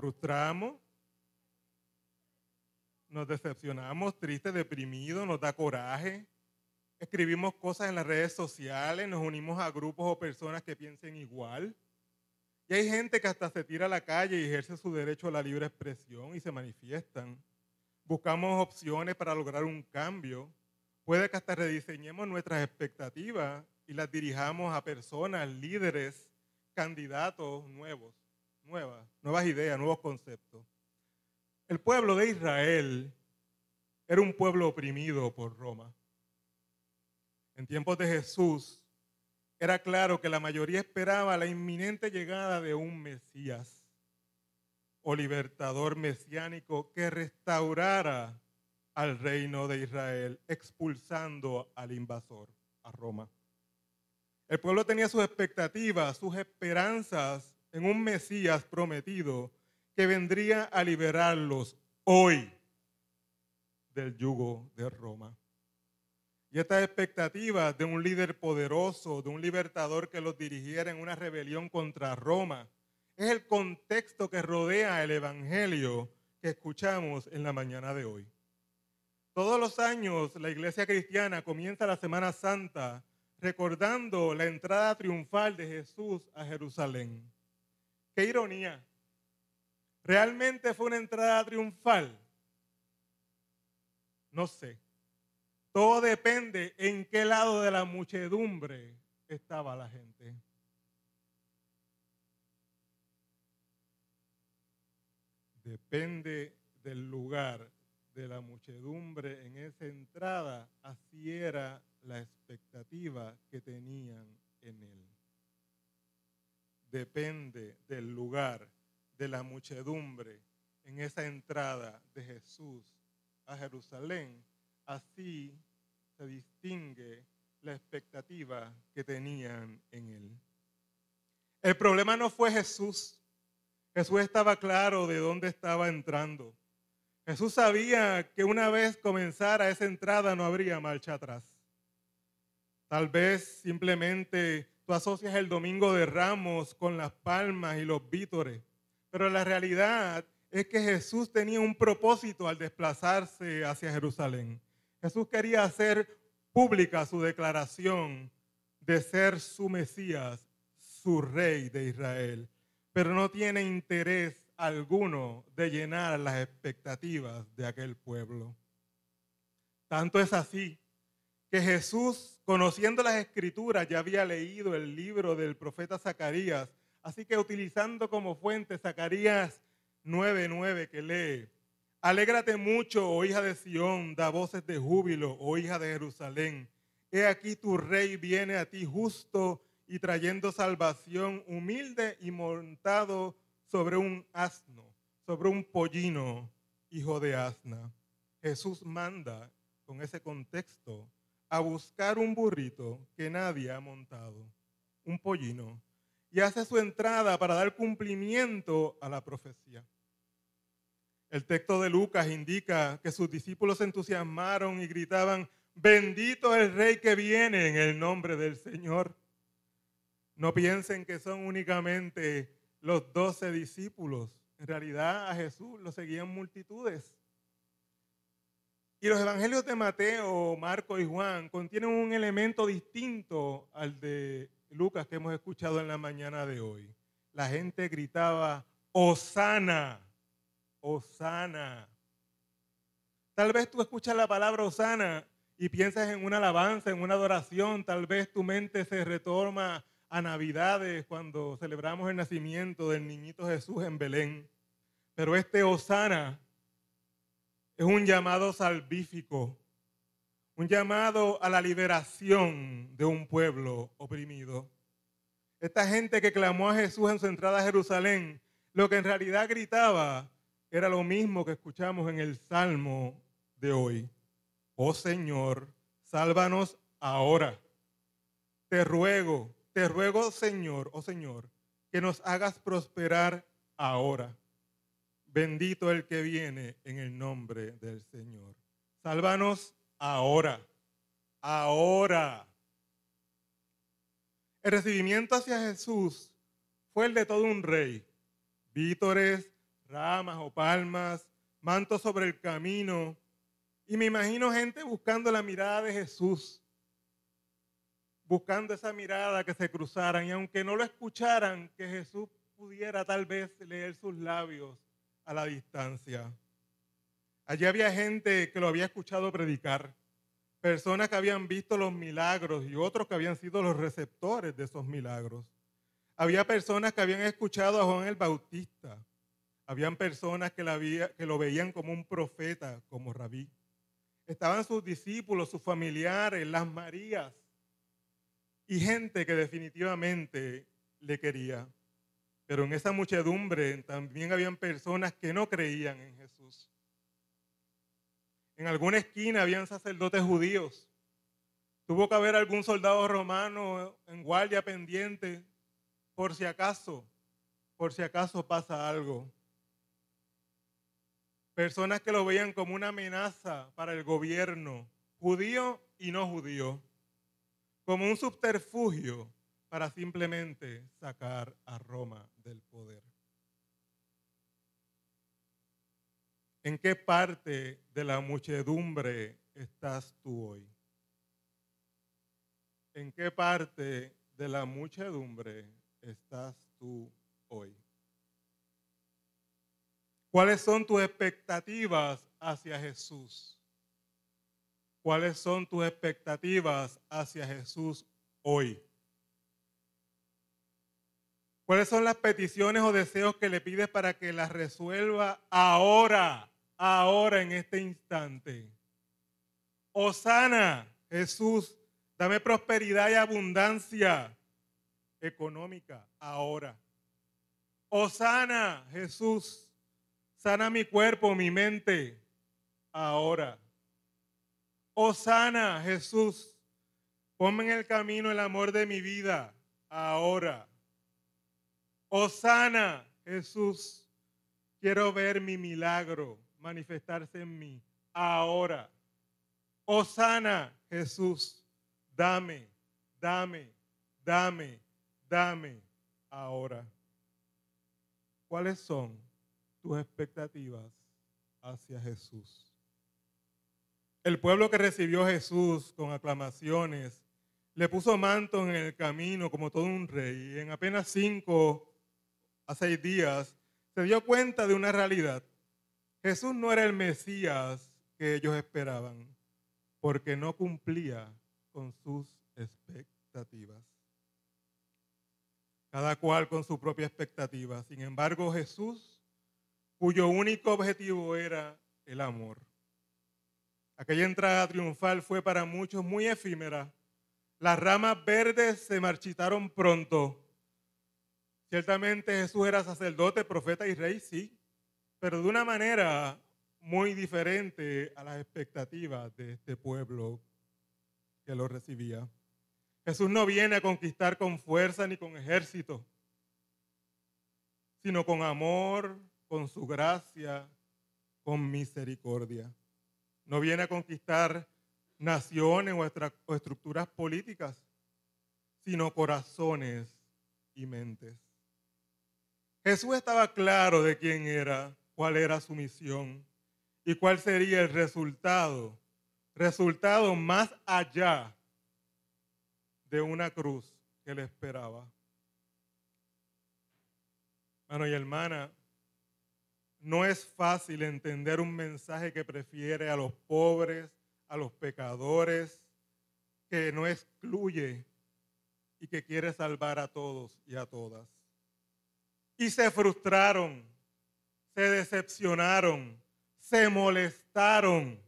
frustramos, nos decepcionamos, tristes, deprimidos, nos da coraje. Escribimos cosas en las redes sociales, nos unimos a grupos o personas que piensen igual. Y hay gente que hasta se tira a la calle y ejerce su derecho a la libre expresión y se manifiestan. Buscamos opciones para lograr un cambio. Puede que hasta rediseñemos nuestras expectativas y las dirijamos a personas, líderes, candidatos nuevos, nuevas, nuevas ideas, nuevos conceptos. El pueblo de Israel era un pueblo oprimido por Roma. En tiempos de Jesús, era claro que la mayoría esperaba la inminente llegada de un Mesías o libertador mesiánico que restaurara al reino de Israel, expulsando al invasor, a Roma. El pueblo tenía sus expectativas, sus esperanzas en un Mesías prometido que vendría a liberarlos hoy del yugo de Roma. Y estas expectativas de un líder poderoso, de un libertador que los dirigiera en una rebelión contra Roma, es el contexto que rodea el Evangelio que escuchamos en la mañana de hoy. Todos los años la iglesia cristiana comienza la Semana Santa recordando la entrada triunfal de Jesús a Jerusalén. Qué ironía. ¿Realmente fue una entrada triunfal? No sé. Todo depende en qué lado de la muchedumbre estaba la gente. Depende del lugar de la muchedumbre en esa entrada, así era la expectativa que tenían en él. Depende del lugar, de la muchedumbre en esa entrada de Jesús a Jerusalén. Así se distingue la expectativa que tenían en él. El problema no fue Jesús. Jesús estaba claro de dónde estaba entrando. Jesús sabía que una vez comenzara esa entrada no habría marcha atrás. Tal vez simplemente asocias el domingo de ramos con las palmas y los vítores, pero la realidad es que Jesús tenía un propósito al desplazarse hacia Jerusalén. Jesús quería hacer pública su declaración de ser su Mesías, su rey de Israel, pero no tiene interés alguno de llenar las expectativas de aquel pueblo. Tanto es así que Jesús, conociendo las escrituras, ya había leído el libro del profeta Zacarías. Así que utilizando como fuente Zacarías 9:9 que lee, Alégrate mucho, oh hija de Sión, da voces de júbilo, oh hija de Jerusalén. He aquí tu rey viene a ti justo y trayendo salvación, humilde y montado sobre un asno, sobre un pollino, hijo de asna. Jesús manda con ese contexto a buscar un burrito que nadie ha montado, un pollino, y hace su entrada para dar cumplimiento a la profecía. El texto de Lucas indica que sus discípulos se entusiasmaron y gritaban, bendito el rey que viene en el nombre del Señor. No piensen que son únicamente los doce discípulos. En realidad a Jesús lo seguían multitudes. Y los evangelios de Mateo, Marco y Juan contienen un elemento distinto al de Lucas que hemos escuchado en la mañana de hoy. La gente gritaba, Osana, Osana. Tal vez tú escuchas la palabra Osana y piensas en una alabanza, en una adoración. Tal vez tu mente se retorna a Navidades cuando celebramos el nacimiento del niñito Jesús en Belén. Pero este Osana es un llamado salvífico, un llamado a la liberación de un pueblo oprimido. Esta gente que clamó a Jesús en su entrada a Jerusalén, lo que en realidad gritaba era lo mismo que escuchamos en el Salmo de hoy. Oh Señor, sálvanos ahora. Te ruego, te ruego Señor, oh Señor, que nos hagas prosperar ahora. Bendito el que viene en el nombre del Señor. Sálvanos ahora, ahora. El recibimiento hacia Jesús fue el de todo un rey. Vítores, ramas o palmas, mantos sobre el camino. Y me imagino gente buscando la mirada de Jesús, buscando esa mirada que se cruzaran. Y aunque no lo escucharan, que Jesús pudiera tal vez leer sus labios a la distancia. Allí había gente que lo había escuchado predicar, personas que habían visto los milagros y otros que habían sido los receptores de esos milagros. Había personas que habían escuchado a Juan el Bautista. Habían personas que, lo veían como un profeta, como rabí. Estaban sus discípulos, sus familiares, las Marías y gente que definitivamente le quería. Pero en esa muchedumbre también habían personas que no creían en Jesús. En alguna esquina habían sacerdotes judíos. Tuvo que haber algún soldado romano en guardia pendiente por si acaso, por si acaso pasa algo. Personas que lo veían como una amenaza para el gobierno, judío y no judío, como un subterfugio para simplemente sacar a Roma del poder. ¿En qué parte de la muchedumbre estás tú hoy? ¿En qué parte de la muchedumbre estás tú hoy? ¿Cuáles son tus expectativas hacia Jesús? ¿Cuáles son tus expectativas hacia Jesús hoy? ¿Cuáles son las peticiones o deseos que le pides para que las resuelva ahora, ahora en este instante? Osana, Jesús, dame prosperidad y abundancia económica ahora. Osana, Jesús, sana mi cuerpo, mi mente ahora. Osana, Jesús, ponme en el camino el amor de mi vida ahora. Osana, Jesús, quiero ver mi milagro manifestarse en mí ahora. Osana, Jesús, dame, dame, dame, dame ahora. ¿Cuáles son tus expectativas hacia Jesús? El pueblo que recibió a Jesús con aclamaciones le puso manto en el camino como todo un rey. Y en apenas cinco a seis días, se dio cuenta de una realidad. Jesús no era el Mesías que ellos esperaban, porque no cumplía con sus expectativas. Cada cual con su propia expectativa. Sin embargo, Jesús, cuyo único objetivo era el amor. Aquella entrada triunfal fue para muchos muy efímera. Las ramas verdes se marchitaron pronto Ciertamente Jesús era sacerdote, profeta y rey, sí, pero de una manera muy diferente a las expectativas de este pueblo que lo recibía. Jesús no viene a conquistar con fuerza ni con ejército, sino con amor, con su gracia, con misericordia. No viene a conquistar naciones o estructuras políticas, sino corazones y mentes. Jesús estaba claro de quién era, cuál era su misión y cuál sería el resultado, resultado más allá de una cruz que le esperaba. Hermano y hermana, no es fácil entender un mensaje que prefiere a los pobres, a los pecadores, que no excluye y que quiere salvar a todos y a todas y se frustraron, se decepcionaron, se molestaron,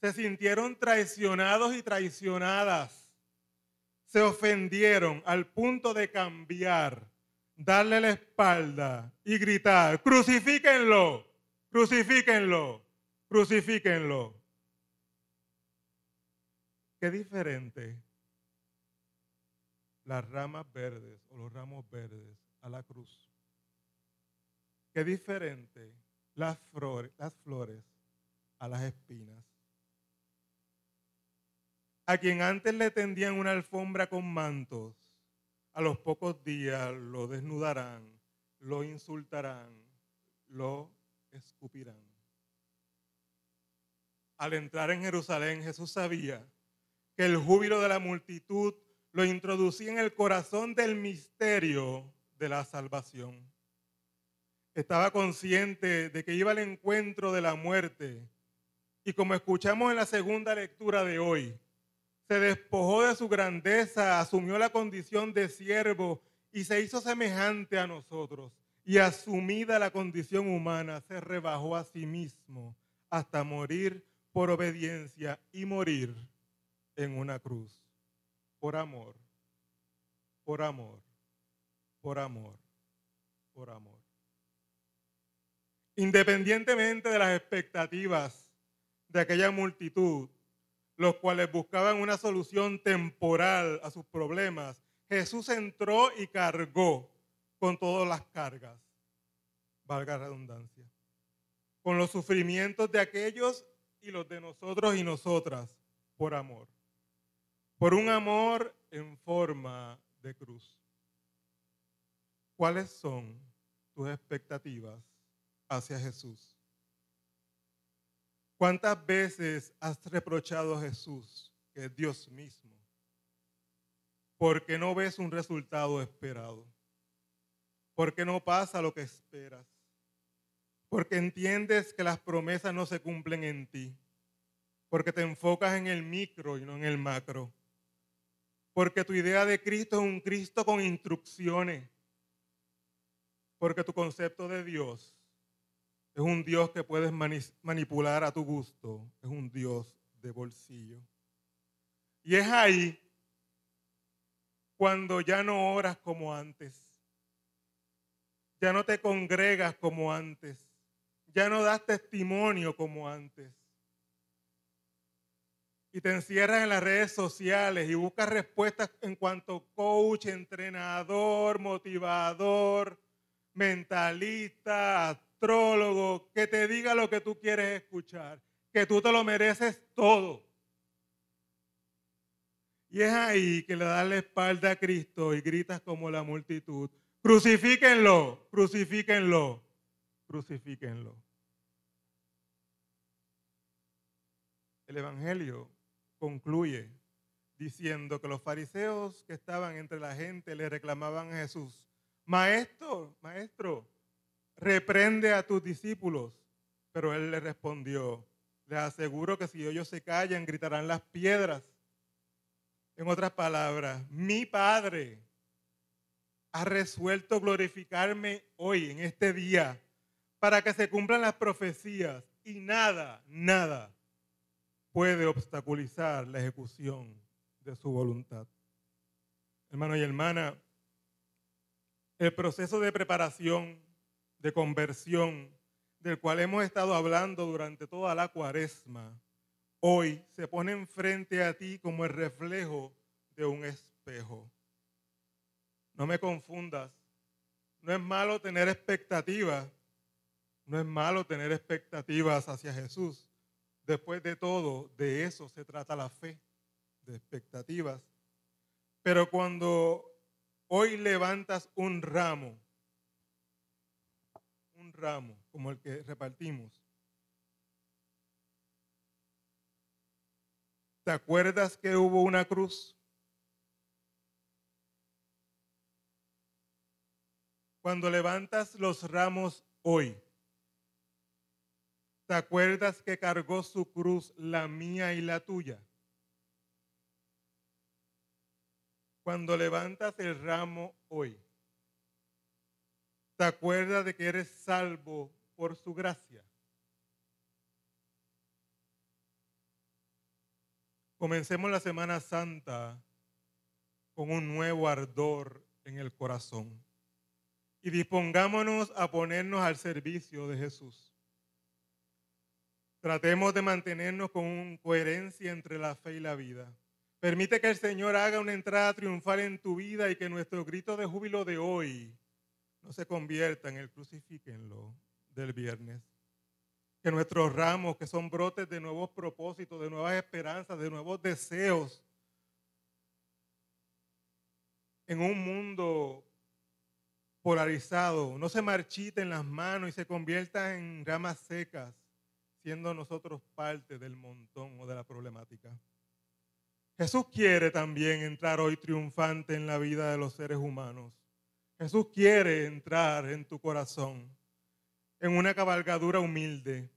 se sintieron traicionados y traicionadas, se ofendieron al punto de cambiar, darle la espalda y gritar, crucifíquenlo, crucifíquenlo, crucifíquenlo. Qué diferente las ramas verdes o los ramos verdes a la cruz. Qué diferente las flores, a las espinas. A quien antes le tendían una alfombra con mantos, a los pocos días lo desnudarán, lo insultarán, lo escupirán. Al entrar en Jerusalén, Jesús sabía que el júbilo de la multitud lo introducía en el corazón del misterio de la salvación. Estaba consciente de que iba al encuentro de la muerte y como escuchamos en la segunda lectura de hoy, se despojó de su grandeza, asumió la condición de siervo y se hizo semejante a nosotros. Y asumida la condición humana, se rebajó a sí mismo hasta morir por obediencia y morir en una cruz. Por amor, por amor, por amor, por amor. Independientemente de las expectativas de aquella multitud, los cuales buscaban una solución temporal a sus problemas, Jesús entró y cargó con todas las cargas, valga la redundancia, con los sufrimientos de aquellos y los de nosotros y nosotras por amor, por un amor en forma de cruz. ¿Cuáles son tus expectativas hacia Jesús? ¿Cuántas veces has reprochado a Jesús, que es Dios mismo, porque no ves un resultado esperado? Porque no pasa lo que esperas? Porque entiendes que las promesas no se cumplen en ti. Porque te enfocas en el micro y no en el macro. Porque tu idea de Cristo es un Cristo con instrucciones. Porque tu concepto de Dios es un Dios que puedes manipular a tu gusto. Es un Dios de bolsillo. Y es ahí cuando ya no oras como antes. Ya no te congregas como antes. Ya no das testimonio como antes. Y te encierras en las redes sociales y buscas respuestas en cuanto coach, entrenador, motivador, mentalista, astrólogo, que te diga lo que tú quieres escuchar, que tú te lo mereces todo. Y es ahí que le das la espalda a Cristo y gritas como la multitud, crucifíquenlo, crucifíquenlo, crucifíquenlo. El Evangelio concluye diciendo que los fariseos que estaban entre la gente le reclamaban a Jesús, maestro, maestro, reprende a tus discípulos. Pero él le respondió, les aseguro que si ellos se callan, gritarán las piedras. En otras palabras, mi Padre ha resuelto glorificarme hoy, en este día, para que se cumplan las profecías y nada, nada puede obstaculizar la ejecución de su voluntad. Hermano y hermana, el proceso de preparación de conversión del cual hemos estado hablando durante toda la cuaresma, hoy se pone enfrente a ti como el reflejo de un espejo. No me confundas, no es malo tener expectativas, no es malo tener expectativas hacia Jesús. Después de todo, de eso se trata la fe, de expectativas. Pero cuando hoy levantas un ramo, ramo como el que repartimos. ¿Te acuerdas que hubo una cruz? Cuando levantas los ramos hoy, ¿te acuerdas que cargó su cruz la mía y la tuya? Cuando levantas el ramo hoy, ¿Te acuerdas de que eres salvo por su gracia? Comencemos la Semana Santa con un nuevo ardor en el corazón y dispongámonos a ponernos al servicio de Jesús. Tratemos de mantenernos con coherencia entre la fe y la vida. Permite que el Señor haga una entrada triunfal en tu vida y que nuestro grito de júbilo de hoy no se convierta en el crucifíquenlo del viernes. Que nuestros ramos, que son brotes de nuevos propósitos, de nuevas esperanzas, de nuevos deseos, en un mundo polarizado no se marchite en las manos y se convierta en ramas secas, siendo nosotros parte del montón o de la problemática. Jesús quiere también entrar hoy triunfante en la vida de los seres humanos. Jesús quiere entrar en tu corazón en una cabalgadura humilde.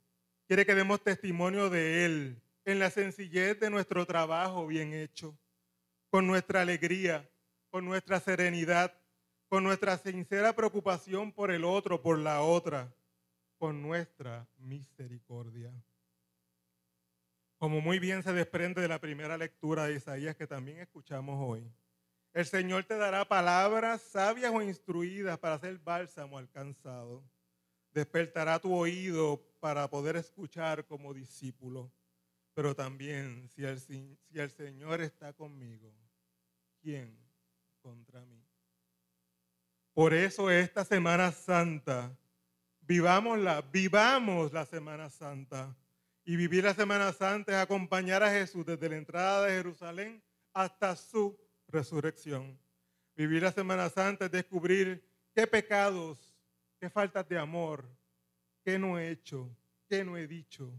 Quiere que demos testimonio de Él en la sencillez de nuestro trabajo bien hecho, con nuestra alegría, con nuestra serenidad, con nuestra sincera preocupación por el otro, por la otra, con nuestra misericordia. Como muy bien se desprende de la primera lectura de Isaías que también escuchamos hoy. El Señor te dará palabras sabias o instruidas para hacer bálsamo alcanzado. Despertará tu oído para poder escuchar como discípulo. Pero también, si el, si el Señor está conmigo, ¿quién contra mí? Por eso esta Semana Santa, vivámosla, vivamos la Semana Santa y vivir la Semana Santa es acompañar a Jesús desde la entrada de Jerusalén hasta su resurrección. Vivir la Semana Santa es descubrir qué pecados, qué faltas de amor, qué no he hecho, qué no he dicho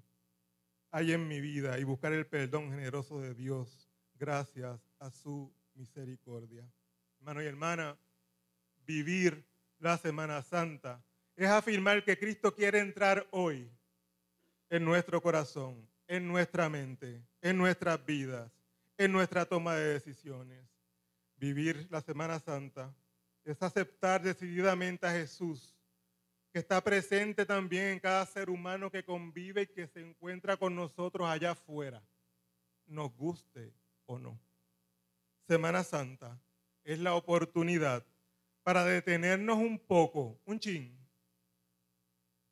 hay en mi vida y buscar el perdón generoso de Dios gracias a su misericordia. Hermano y hermana, vivir la Semana Santa es afirmar que Cristo quiere entrar hoy en nuestro corazón, en nuestra mente, en nuestras vidas, en nuestra toma de decisiones. Vivir la Semana Santa es aceptar decididamente a Jesús, que está presente también en cada ser humano que convive y que se encuentra con nosotros allá afuera, nos guste o no. Semana Santa es la oportunidad para detenernos un poco, un ching,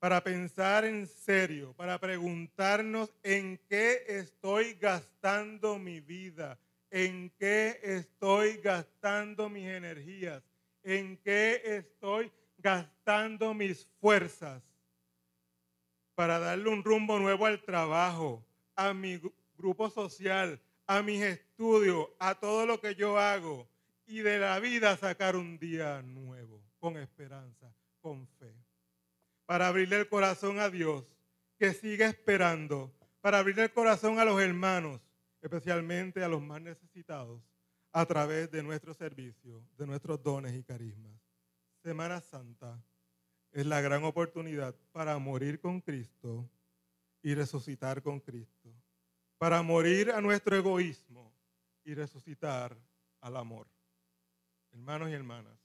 para pensar en serio, para preguntarnos en qué estoy gastando mi vida, en qué estoy gastando mis energías, en qué estoy gastando mis fuerzas para darle un rumbo nuevo al trabajo, a mi grupo social, a mis estudios, a todo lo que yo hago y de la vida sacar un día nuevo, con esperanza, con fe para abrirle el corazón a Dios, que sigue esperando, para abrirle el corazón a los hermanos, especialmente a los más necesitados, a través de nuestro servicio, de nuestros dones y carismas. Semana Santa es la gran oportunidad para morir con Cristo y resucitar con Cristo, para morir a nuestro egoísmo y resucitar al amor. Hermanos y hermanas,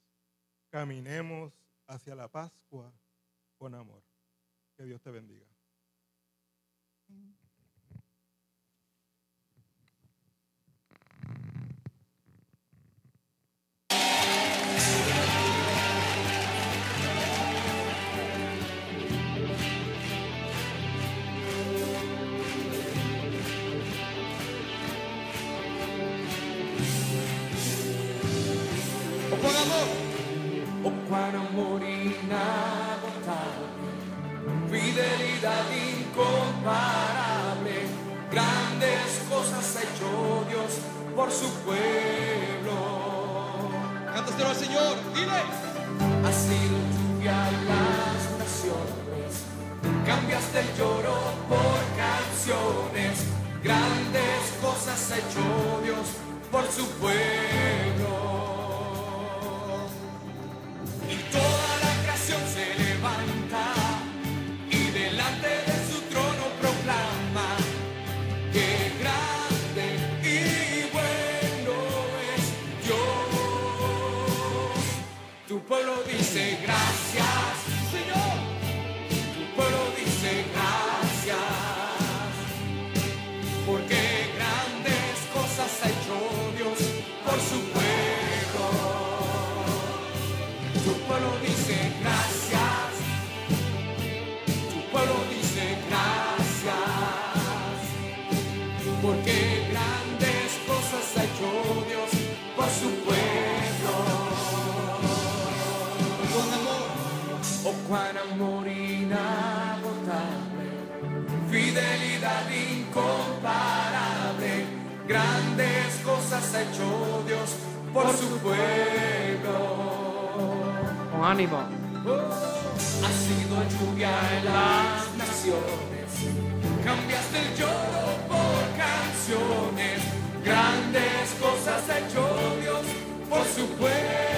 caminemos hacia la Pascua con amor. Que Dios te bendiga. O con amor fidelidad incomparable, grandes cosas ha hecho Dios por su pueblo. Cántaselo al Señor, dile. Ha sido lluvia las naciones, cambiaste el lloro por canciones, grandes cosas ha hecho Dios por su pueblo. Pueblo dice gracias, Oh, cuán amor inagotable, fidelidad incomparable, grandes cosas ha hecho Dios por su pueblo. Con ánimo. Ha sido lluvia en las naciones, cambiaste el lloro por canciones, grandes cosas ha hecho Dios por su pueblo.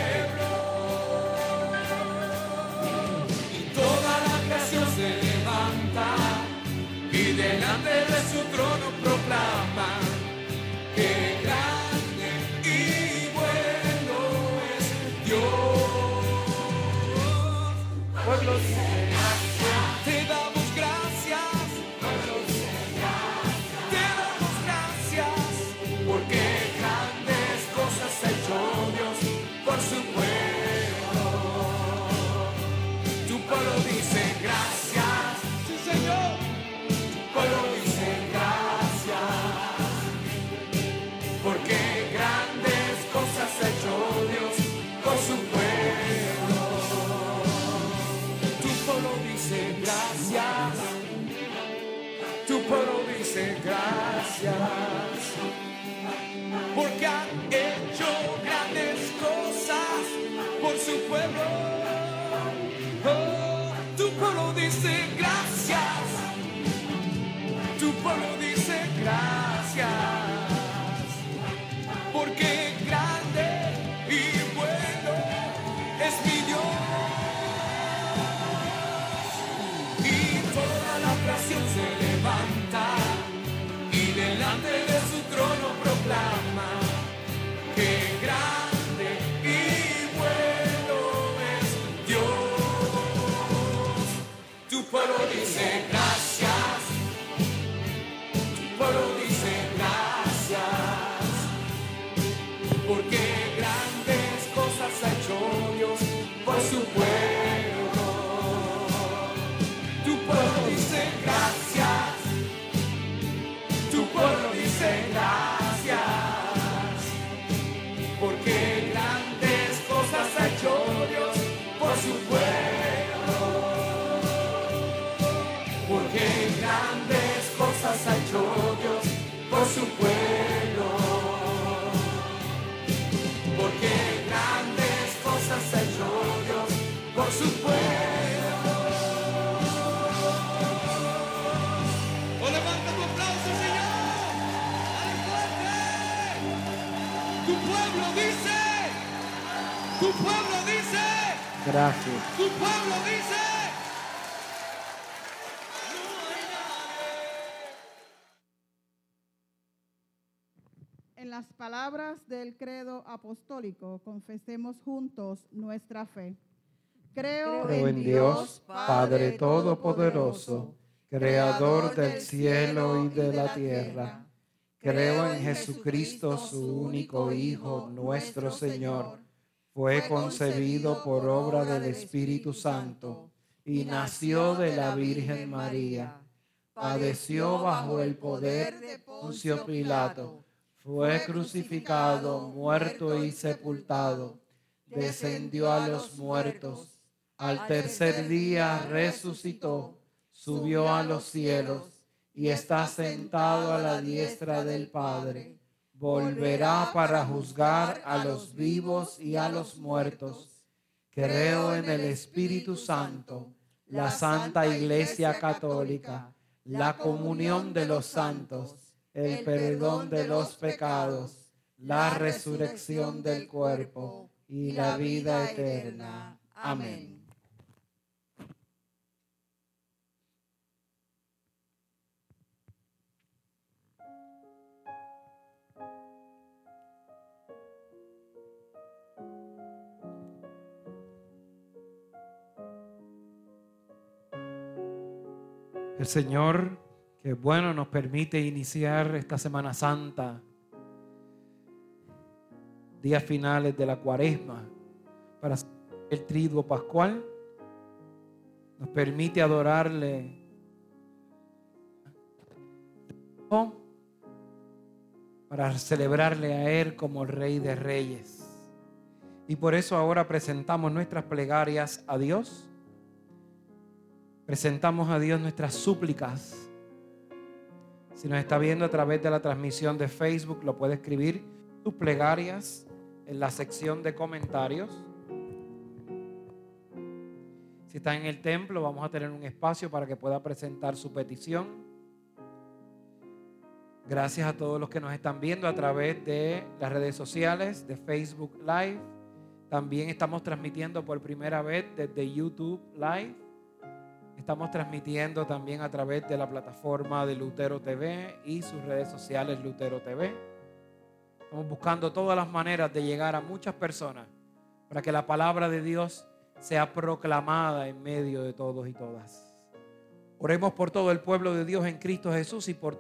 Delante de su trono proclama Gracias. Tu pueblo dice. En las palabras del credo apostólico, confesemos juntos nuestra fe. Creo, Creo en Dios, Padre Todopoderoso, Creador del cielo y de la tierra. Creo en Jesucristo, su único Hijo, nuestro Señor. Fue concebido por obra del Espíritu Santo y nació de la Virgen María. Padeció bajo el poder de Poncio Pilato. Fue crucificado, muerto y sepultado. Descendió a los muertos. Al tercer día resucitó, subió a los cielos y está sentado a la diestra del Padre. Volverá para juzgar a los vivos y a los muertos. Creo en el Espíritu Santo, la Santa Iglesia Católica, la comunión de los santos, el perdón de los pecados, la resurrección del cuerpo y la vida eterna. Amén. El Señor, que bueno, nos permite iniciar esta Semana Santa, días finales de la cuaresma, para el triduo pascual, nos permite adorarle para celebrarle a Él como Rey de Reyes. Y por eso ahora presentamos nuestras plegarias a Dios presentamos a Dios nuestras súplicas. Si nos está viendo a través de la transmisión de Facebook, lo puede escribir tus plegarias en la sección de comentarios. Si está en el templo, vamos a tener un espacio para que pueda presentar su petición. Gracias a todos los que nos están viendo a través de las redes sociales, de Facebook Live. También estamos transmitiendo por primera vez desde YouTube Live. Estamos transmitiendo también a través de la plataforma de Lutero TV y sus redes sociales Lutero TV. Estamos buscando todas las maneras de llegar a muchas personas para que la palabra de Dios sea proclamada en medio de todos y todas. Oremos por todo el pueblo de Dios en Cristo Jesús y por